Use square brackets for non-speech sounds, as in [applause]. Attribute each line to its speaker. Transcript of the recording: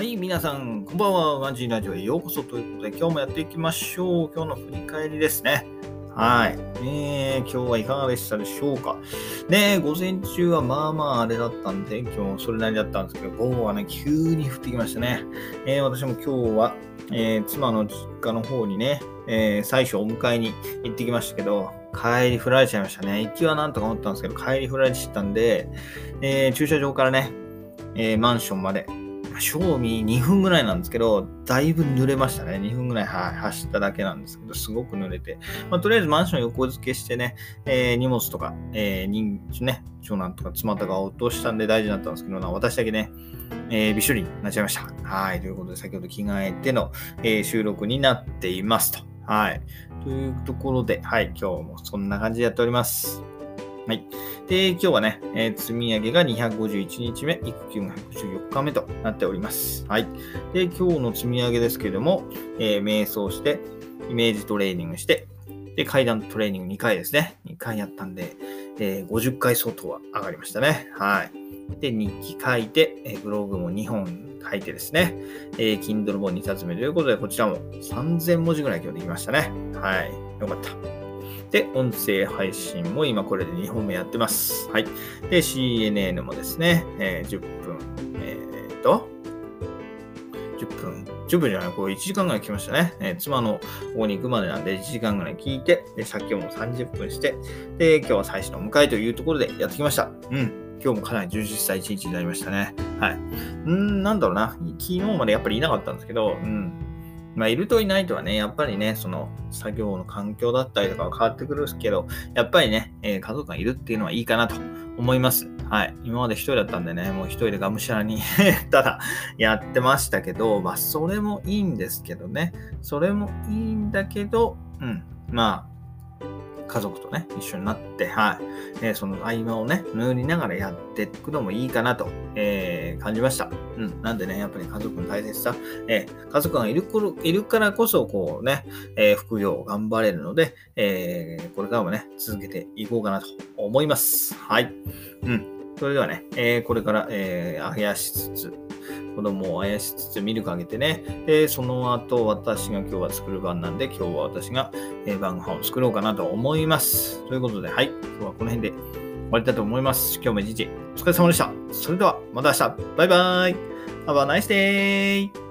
Speaker 1: はい皆さん、こんばんは。ワンジーラジオへようこそということで、今日もやっていきましょう。今日の振り返りですね。はい。えー、今日はいかがでしたでしょうか。ね午前中はまあまああれだったんで、今日もそれなりだったんですけど、午後はね、急に降ってきましたね。えー、私も今日は、えー、妻の実家の方にね、えー、最初お迎えに行ってきましたけど、帰り振られちゃいましたね。行きはなんとか思ったんですけど、帰り振られちゃったんで、えー、駐車場からね、えー、マンションまで賞味2分ぐらいなんですけど、だいぶ濡れましたね。2分ぐらい、はい、走っただけなんですけど、すごく濡れて。まあ、とりあえずマンション横付けしてね、えー、荷物とか、えー、人ね、長男とか妻とか落としたんで大事だったんですけど、私だけね、えー、びっしょりになっちゃいました。はい。ということで、先ほど着替えての、えー、収録になっていますと。はい。というところで、はい。今日もそんな感じでやっております。はい。で、今日はね、えー、積み上げが251日目、育休が114日目となっております。はい。で、今日の積み上げですけれども、えー、瞑想して、イメージトレーニングして、で、階段トレーニング2回ですね。2回やったんで、えー、50回相当は上がりましたね。はい。で、日記書いて、えブログも2本書いてですね、えー、Kindle 本2冊目ということで、こちらも3000文字ぐらい今日できましたね。はい。よかった。で、音声配信も今これで2本目やってます。はい。で、CNN もですね、えー、10分、えー、っと、10分、10分じゃない、これ1時間ぐらい来ましたね。えー、妻の方に行くまでなんで1時間ぐらい聞いて、で、さっきも30分して、で、今日は最初の迎えというところでやってきました。うん。今日もかなり充実した一日になりましたね。はい。うん、なんだろうな。昨日までやっぱりいなかったんですけど、うん。まあ、いるといないとはね、やっぱりね、その作業の環境だったりとかは変わってくるんですけど、やっぱりね、えー、家族がいるっていうのはいいかなと思います。はい。今まで一人だったんでね、もう一人でがむしゃらに [laughs] ただやってましたけど、まあ、それもいいんですけどね。それもいいんだけど、うん。まあ、家族とね、一緒になって、はい。えー、その合間をね、塗りながらやっていくのもいいかなと、えー、感じました。うん。なんでね、やっぱり家族の大切さ、えー、家族がいるいるからこそ、こうね、え副業を頑張れるので、えこれからもね、続けていこうかなと思います。はい。うん。それではね、えこれから、えー、あやしつつ、子供をあやしつつミルクあげてね。えー、その後私が今日は作る番なんで、今日は私がえー晩ご飯を作ろうかなと思います。ということで、はい。今日はこの辺で終わりたいと思います。今日も一日お疲れ様でした。それではまた明日。バイバイ。Have a nice day!